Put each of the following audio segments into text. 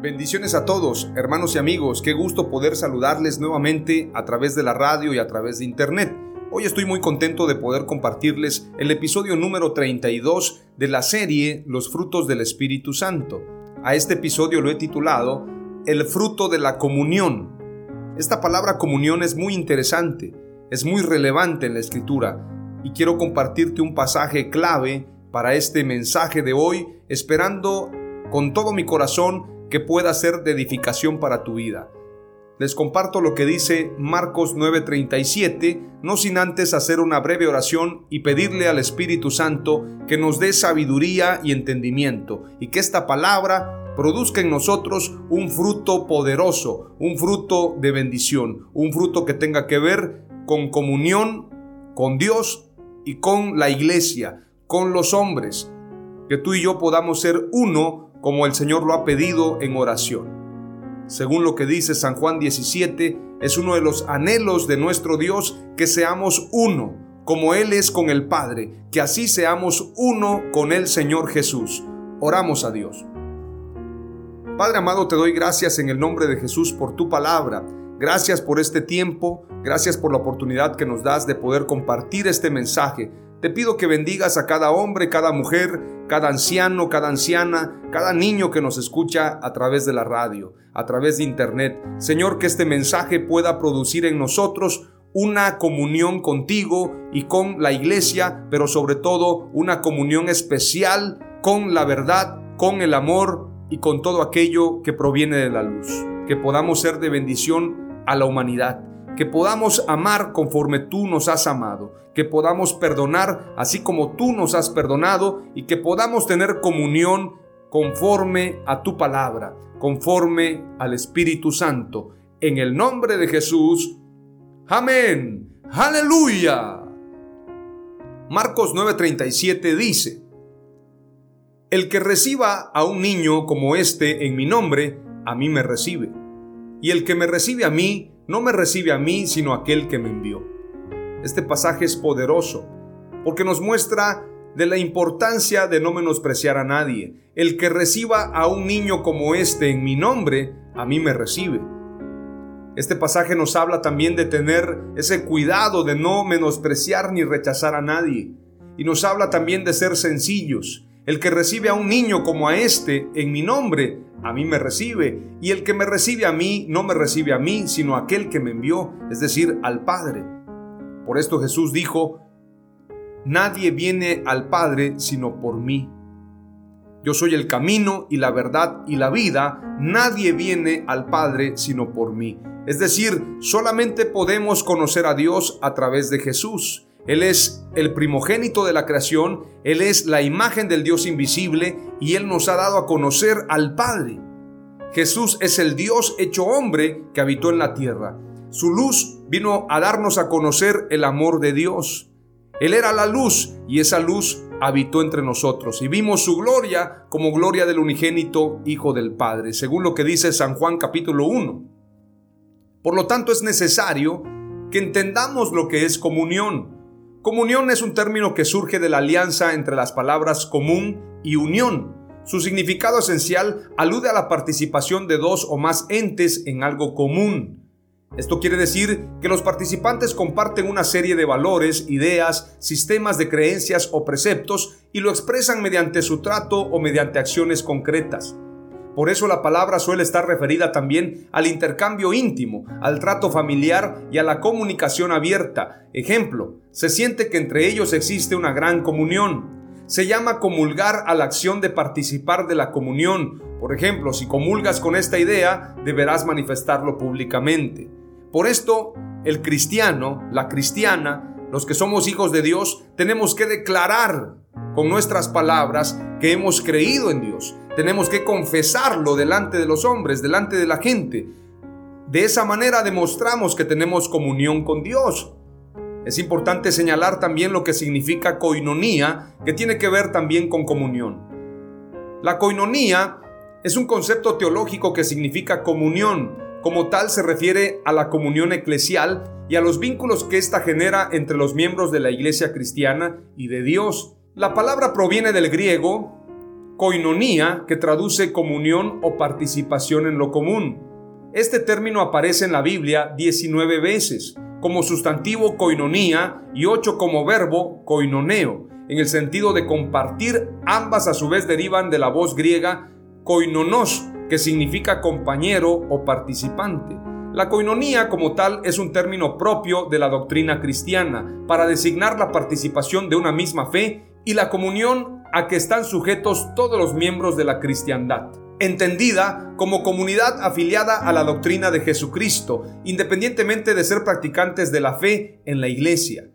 Bendiciones a todos, hermanos y amigos. Qué gusto poder saludarles nuevamente a través de la radio y a través de internet. Hoy estoy muy contento de poder compartirles el episodio número 32 de la serie Los frutos del Espíritu Santo. A este episodio lo he titulado El fruto de la comunión. Esta palabra comunión es muy interesante, es muy relevante en la escritura y quiero compartirte un pasaje clave para este mensaje de hoy, esperando con todo mi corazón que pueda ser de edificación para tu vida. Les comparto lo que dice Marcos 9:37, no sin antes hacer una breve oración y pedirle al Espíritu Santo que nos dé sabiduría y entendimiento y que esta palabra produzca en nosotros un fruto poderoso, un fruto de bendición, un fruto que tenga que ver con comunión con Dios y con la iglesia, con los hombres, que tú y yo podamos ser uno como el Señor lo ha pedido en oración. Según lo que dice San Juan 17, es uno de los anhelos de nuestro Dios que seamos uno, como Él es con el Padre, que así seamos uno con el Señor Jesús. Oramos a Dios. Padre amado, te doy gracias en el nombre de Jesús por tu palabra. Gracias por este tiempo, gracias por la oportunidad que nos das de poder compartir este mensaje te pido que bendigas a cada hombre, cada mujer, cada anciano, cada anciana, cada niño que nos escucha a través de la radio, a través de internet. Señor, que este mensaje pueda producir en nosotros una comunión contigo y con la iglesia, pero sobre todo una comunión especial con la verdad, con el amor y con todo aquello que proviene de la luz. Que podamos ser de bendición a la humanidad que podamos amar conforme tú nos has amado, que podamos perdonar así como tú nos has perdonado y que podamos tener comunión conforme a tu palabra, conforme al Espíritu Santo. En el nombre de Jesús. Amén. Aleluya. Marcos 9:37 dice, El que reciba a un niño como este en mi nombre, a mí me recibe. Y el que me recibe a mí, no me recibe a mí, sino aquel que me envió. Este pasaje es poderoso porque nos muestra de la importancia de no menospreciar a nadie. El que reciba a un niño como este en mi nombre, a mí me recibe. Este pasaje nos habla también de tener ese cuidado de no menospreciar ni rechazar a nadie. Y nos habla también de ser sencillos. El que recibe a un niño como a este en mi nombre, a mí me recibe, y el que me recibe a mí no me recibe a mí, sino aquel que me envió, es decir, al Padre. Por esto Jesús dijo, Nadie viene al Padre sino por mí. Yo soy el camino y la verdad y la vida, nadie viene al Padre sino por mí. Es decir, solamente podemos conocer a Dios a través de Jesús. Él es el primogénito de la creación, Él es la imagen del Dios invisible y Él nos ha dado a conocer al Padre. Jesús es el Dios hecho hombre que habitó en la tierra. Su luz vino a darnos a conocer el amor de Dios. Él era la luz y esa luz habitó entre nosotros y vimos su gloria como gloria del unigénito Hijo del Padre, según lo que dice San Juan capítulo 1. Por lo tanto es necesario que entendamos lo que es comunión. Comunión es un término que surge de la alianza entre las palabras común y unión. Su significado esencial alude a la participación de dos o más entes en algo común. Esto quiere decir que los participantes comparten una serie de valores, ideas, sistemas de creencias o preceptos y lo expresan mediante su trato o mediante acciones concretas. Por eso la palabra suele estar referida también al intercambio íntimo, al trato familiar y a la comunicación abierta. Ejemplo, se siente que entre ellos existe una gran comunión. Se llama comulgar a la acción de participar de la comunión. Por ejemplo, si comulgas con esta idea, deberás manifestarlo públicamente. Por esto, el cristiano, la cristiana, los que somos hijos de Dios, tenemos que declarar con nuestras palabras que hemos creído en Dios. Tenemos que confesarlo delante de los hombres, delante de la gente. De esa manera demostramos que tenemos comunión con Dios. Es importante señalar también lo que significa coinonía, que tiene que ver también con comunión. La coinonía es un concepto teológico que significa comunión. Como tal se refiere a la comunión eclesial y a los vínculos que ésta genera entre los miembros de la iglesia cristiana y de Dios. La palabra proviene del griego koinonía, que traduce comunión o participación en lo común. Este término aparece en la Biblia 19 veces como sustantivo koinonía y 8 como verbo koinoneo, en el sentido de compartir, ambas a su vez derivan de la voz griega koinonos, que significa compañero o participante. La coinonía como tal es un término propio de la doctrina cristiana para designar la participación de una misma fe y la comunión a que están sujetos todos los miembros de la cristiandad, entendida como comunidad afiliada a la doctrina de Jesucristo, independientemente de ser practicantes de la fe en la iglesia.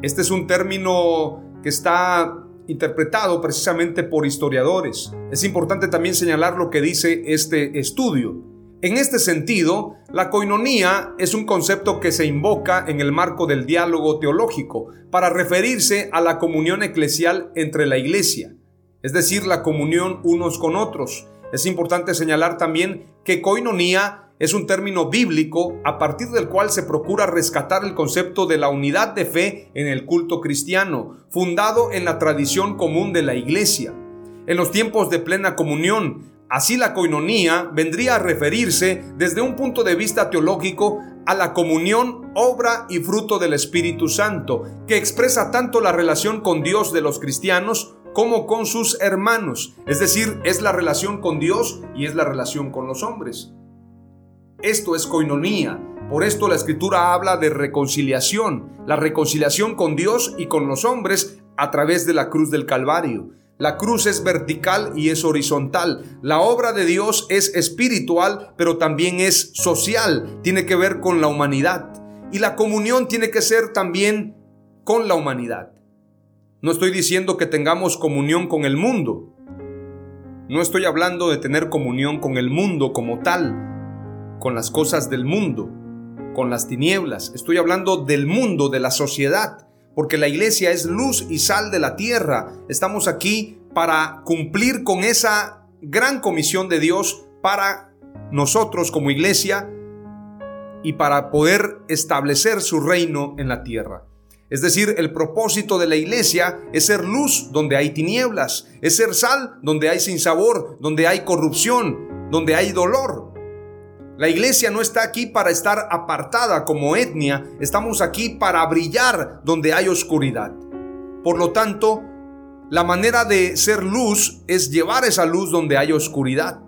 Este es un término que está interpretado precisamente por historiadores. Es importante también señalar lo que dice este estudio. En este sentido, la coinonía es un concepto que se invoca en el marco del diálogo teológico para referirse a la comunión eclesial entre la iglesia, es decir, la comunión unos con otros. Es importante señalar también que coinonía es un término bíblico a partir del cual se procura rescatar el concepto de la unidad de fe en el culto cristiano, fundado en la tradición común de la iglesia. En los tiempos de plena comunión, Así la coinonía vendría a referirse desde un punto de vista teológico a la comunión, obra y fruto del Espíritu Santo, que expresa tanto la relación con Dios de los cristianos como con sus hermanos, es decir, es la relación con Dios y es la relación con los hombres. Esto es coinonía, por esto la escritura habla de reconciliación, la reconciliación con Dios y con los hombres a través de la cruz del Calvario. La cruz es vertical y es horizontal. La obra de Dios es espiritual, pero también es social. Tiene que ver con la humanidad. Y la comunión tiene que ser también con la humanidad. No estoy diciendo que tengamos comunión con el mundo. No estoy hablando de tener comunión con el mundo como tal, con las cosas del mundo, con las tinieblas. Estoy hablando del mundo, de la sociedad porque la iglesia es luz y sal de la tierra. Estamos aquí para cumplir con esa gran comisión de Dios para nosotros como iglesia y para poder establecer su reino en la tierra. Es decir, el propósito de la iglesia es ser luz donde hay tinieblas, es ser sal donde hay sinsabor, donde hay corrupción, donde hay dolor. La iglesia no está aquí para estar apartada como etnia, estamos aquí para brillar donde hay oscuridad. Por lo tanto, la manera de ser luz es llevar esa luz donde hay oscuridad.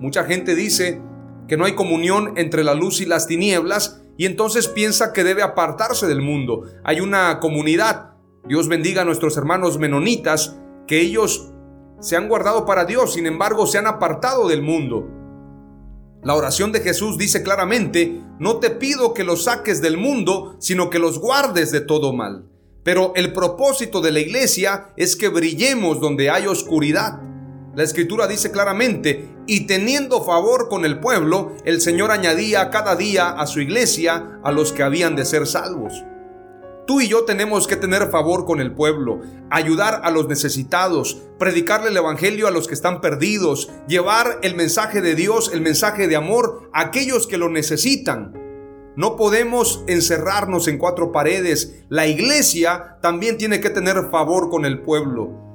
Mucha gente dice que no hay comunión entre la luz y las tinieblas y entonces piensa que debe apartarse del mundo. Hay una comunidad, Dios bendiga a nuestros hermanos menonitas, que ellos se han guardado para Dios, sin embargo se han apartado del mundo. La oración de Jesús dice claramente, no te pido que los saques del mundo, sino que los guardes de todo mal. Pero el propósito de la iglesia es que brillemos donde hay oscuridad. La escritura dice claramente, y teniendo favor con el pueblo, el Señor añadía cada día a su iglesia a los que habían de ser salvos. Tú y yo tenemos que tener favor con el pueblo, ayudar a los necesitados, predicarle el Evangelio a los que están perdidos, llevar el mensaje de Dios, el mensaje de amor a aquellos que lo necesitan. No podemos encerrarnos en cuatro paredes. La iglesia también tiene que tener favor con el pueblo.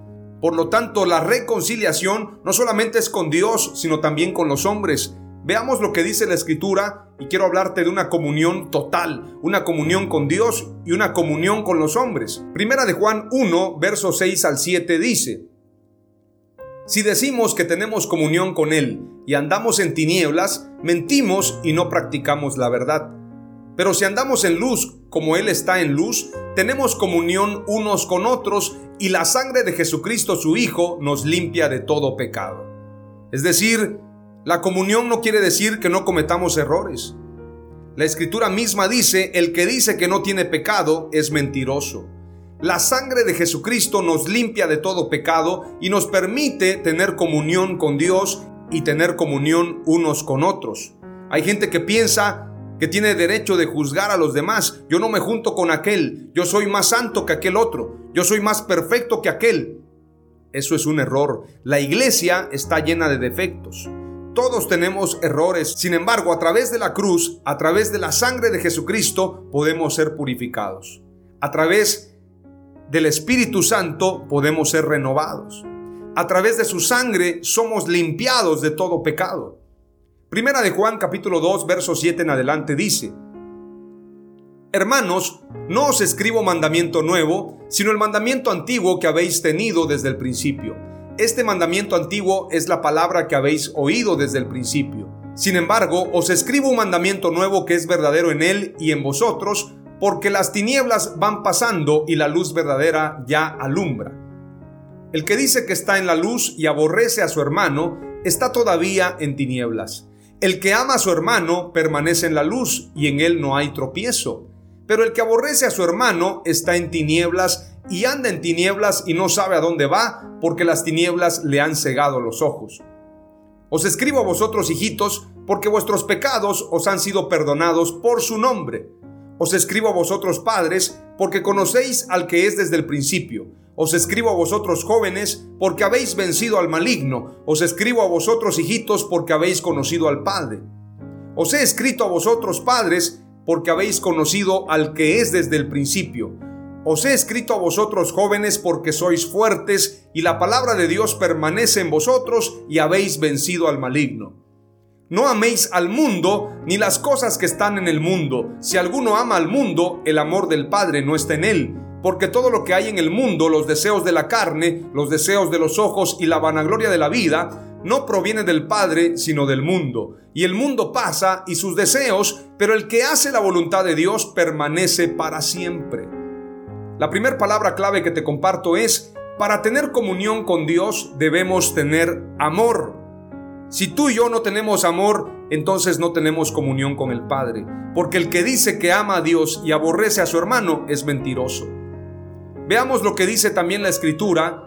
Por lo tanto, la reconciliación no solamente es con Dios, sino también con los hombres. Veamos lo que dice la escritura y quiero hablarte de una comunión total, una comunión con Dios y una comunión con los hombres. Primera de Juan 1, versos 6 al 7 dice, Si decimos que tenemos comunión con Él y andamos en tinieblas, mentimos y no practicamos la verdad. Pero si andamos en luz como Él está en luz, tenemos comunión unos con otros y la sangre de Jesucristo su Hijo nos limpia de todo pecado. Es decir, la comunión no quiere decir que no cometamos errores. La escritura misma dice, el que dice que no tiene pecado es mentiroso. La sangre de Jesucristo nos limpia de todo pecado y nos permite tener comunión con Dios y tener comunión unos con otros. Hay gente que piensa que tiene derecho de juzgar a los demás. Yo no me junto con aquel, yo soy más santo que aquel otro, yo soy más perfecto que aquel. Eso es un error. La iglesia está llena de defectos. Todos tenemos errores, sin embargo, a través de la cruz, a través de la sangre de Jesucristo, podemos ser purificados. A través del Espíritu Santo podemos ser renovados. A través de su sangre somos limpiados de todo pecado. Primera de Juan capítulo 2, verso 7 en adelante dice, Hermanos, no os escribo mandamiento nuevo, sino el mandamiento antiguo que habéis tenido desde el principio este mandamiento antiguo es la palabra que habéis oído desde el principio. Sin embargo, os escribo un mandamiento nuevo que es verdadero en él y en vosotros, porque las tinieblas van pasando y la luz verdadera ya alumbra. El que dice que está en la luz y aborrece a su hermano, está todavía en tinieblas. El que ama a su hermano permanece en la luz y en él no hay tropiezo. Pero el que aborrece a su hermano está en tinieblas y anda en tinieblas y no sabe a dónde va, porque las tinieblas le han cegado los ojos. Os escribo a vosotros, hijitos, porque vuestros pecados os han sido perdonados por su nombre. Os escribo a vosotros, padres, porque conocéis al que es desde el principio. Os escribo a vosotros, jóvenes, porque habéis vencido al maligno. Os escribo a vosotros, hijitos, porque habéis conocido al Padre. Os he escrito a vosotros, padres, porque habéis conocido al que es desde el principio. Os he escrito a vosotros jóvenes porque sois fuertes y la palabra de Dios permanece en vosotros y habéis vencido al maligno. No améis al mundo ni las cosas que están en el mundo. Si alguno ama al mundo, el amor del Padre no está en él. Porque todo lo que hay en el mundo, los deseos de la carne, los deseos de los ojos y la vanagloria de la vida, no proviene del Padre, sino del mundo. Y el mundo pasa y sus deseos, pero el que hace la voluntad de Dios permanece para siempre. La primera palabra clave que te comparto es, para tener comunión con Dios debemos tener amor. Si tú y yo no tenemos amor, entonces no tenemos comunión con el Padre, porque el que dice que ama a Dios y aborrece a su hermano es mentiroso. Veamos lo que dice también la Escritura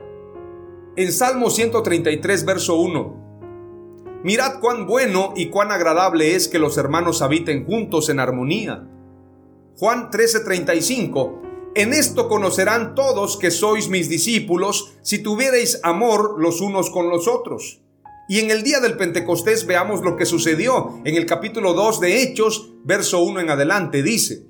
en Salmo 133, verso 1. Mirad cuán bueno y cuán agradable es que los hermanos habiten juntos en armonía. Juan 13:35 en esto conocerán todos que sois mis discípulos si tuvierais amor los unos con los otros. Y en el día del Pentecostés veamos lo que sucedió. En el capítulo 2 de Hechos, verso 1 en adelante, dice,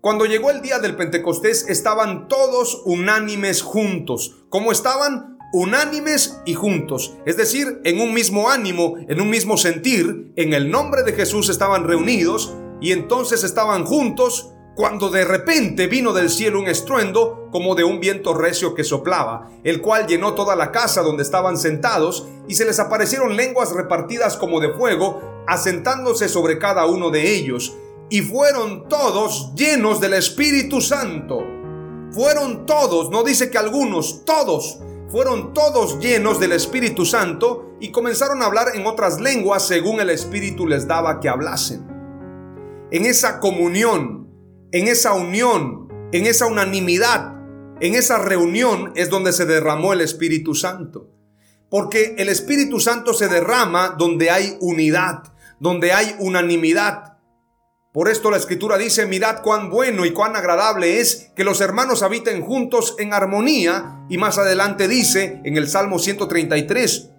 Cuando llegó el día del Pentecostés estaban todos unánimes juntos. ¿Cómo estaban? Unánimes y juntos. Es decir, en un mismo ánimo, en un mismo sentir, en el nombre de Jesús estaban reunidos y entonces estaban juntos cuando de repente vino del cielo un estruendo como de un viento recio que soplaba, el cual llenó toda la casa donde estaban sentados, y se les aparecieron lenguas repartidas como de fuego, asentándose sobre cada uno de ellos, y fueron todos llenos del Espíritu Santo. Fueron todos, no dice que algunos, todos, fueron todos llenos del Espíritu Santo y comenzaron a hablar en otras lenguas según el Espíritu les daba que hablasen. En esa comunión en esa unión, en esa unanimidad, en esa reunión es donde se derramó el Espíritu Santo. Porque el Espíritu Santo se derrama donde hay unidad, donde hay unanimidad. Por esto la escritura dice, mirad cuán bueno y cuán agradable es que los hermanos habiten juntos en armonía. Y más adelante dice en el Salmo 133,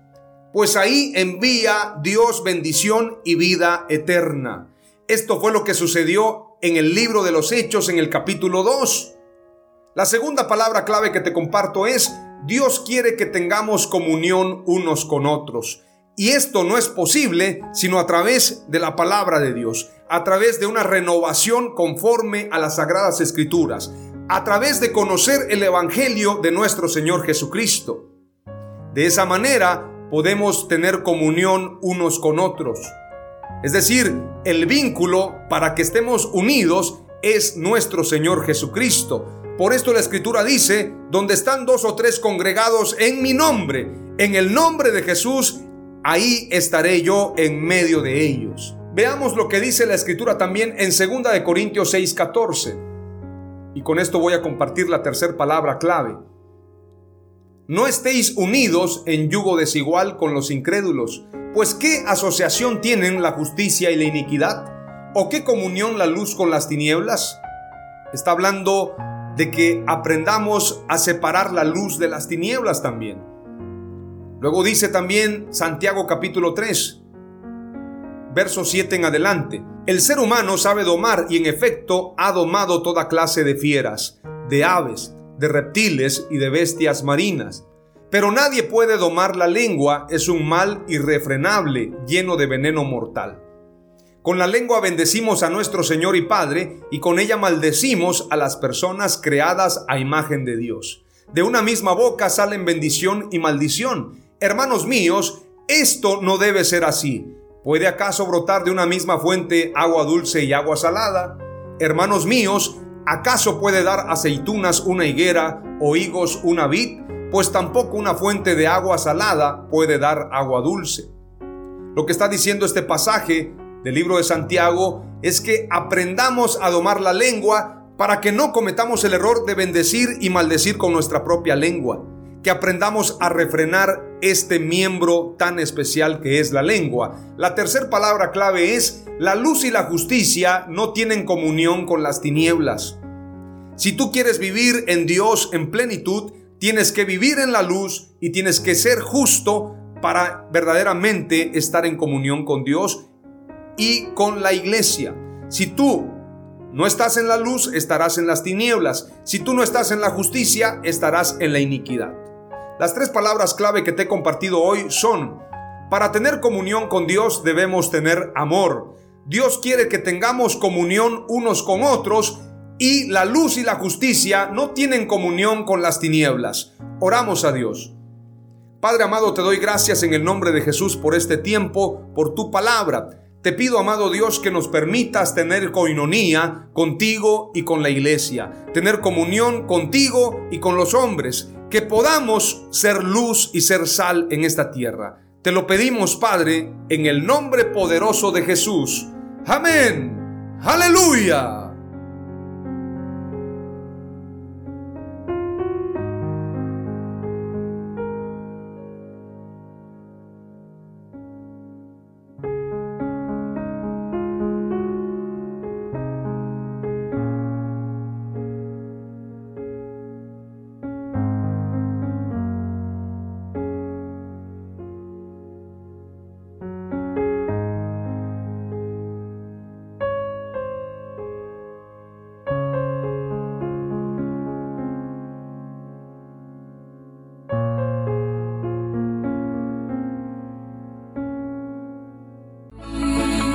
pues ahí envía Dios bendición y vida eterna. Esto fue lo que sucedió en el libro de los Hechos en el capítulo 2. La segunda palabra clave que te comparto es Dios quiere que tengamos comunión unos con otros. Y esto no es posible sino a través de la palabra de Dios, a través de una renovación conforme a las sagradas escrituras, a través de conocer el Evangelio de nuestro Señor Jesucristo. De esa manera podemos tener comunión unos con otros. Es decir, el vínculo para que estemos unidos es nuestro Señor Jesucristo. Por esto la Escritura dice, donde están dos o tres congregados en mi nombre, en el nombre de Jesús, ahí estaré yo en medio de ellos. Veamos lo que dice la Escritura también en 2 de Corintios 6:14. Y con esto voy a compartir la tercera palabra clave. No estéis unidos en yugo desigual con los incrédulos, pues ¿qué asociación tienen la justicia y la iniquidad? ¿O qué comunión la luz con las tinieblas? Está hablando de que aprendamos a separar la luz de las tinieblas también. Luego dice también Santiago capítulo 3, verso 7 en adelante. El ser humano sabe domar y en efecto ha domado toda clase de fieras, de aves, de reptiles y de bestias marinas. Pero nadie puede domar la lengua, es un mal irrefrenable, lleno de veneno mortal. Con la lengua bendecimos a nuestro Señor y Padre y con ella maldecimos a las personas creadas a imagen de Dios. De una misma boca salen bendición y maldición. Hermanos míos, esto no debe ser así. ¿Puede acaso brotar de una misma fuente agua dulce y agua salada? Hermanos míos, ¿acaso puede dar aceitunas una higuera o higos una vid? Pues tampoco una fuente de agua salada puede dar agua dulce. Lo que está diciendo este pasaje del libro de Santiago es que aprendamos a domar la lengua para que no cometamos el error de bendecir y maldecir con nuestra propia lengua. Que aprendamos a refrenar este miembro tan especial que es la lengua. La tercera palabra clave es, la luz y la justicia no tienen comunión con las tinieblas. Si tú quieres vivir en Dios en plenitud, tienes que vivir en la luz y tienes que ser justo para verdaderamente estar en comunión con Dios y con la iglesia. Si tú no estás en la luz, estarás en las tinieblas. Si tú no estás en la justicia, estarás en la iniquidad. Las tres palabras clave que te he compartido hoy son, para tener comunión con Dios debemos tener amor. Dios quiere que tengamos comunión unos con otros y la luz y la justicia no tienen comunión con las tinieblas. Oramos a Dios. Padre amado, te doy gracias en el nombre de Jesús por este tiempo, por tu palabra. Te pido, amado Dios, que nos permitas tener coinonía contigo y con la iglesia, tener comunión contigo y con los hombres, que podamos ser luz y ser sal en esta tierra. Te lo pedimos, Padre, en el nombre poderoso de Jesús. Amén. Aleluya.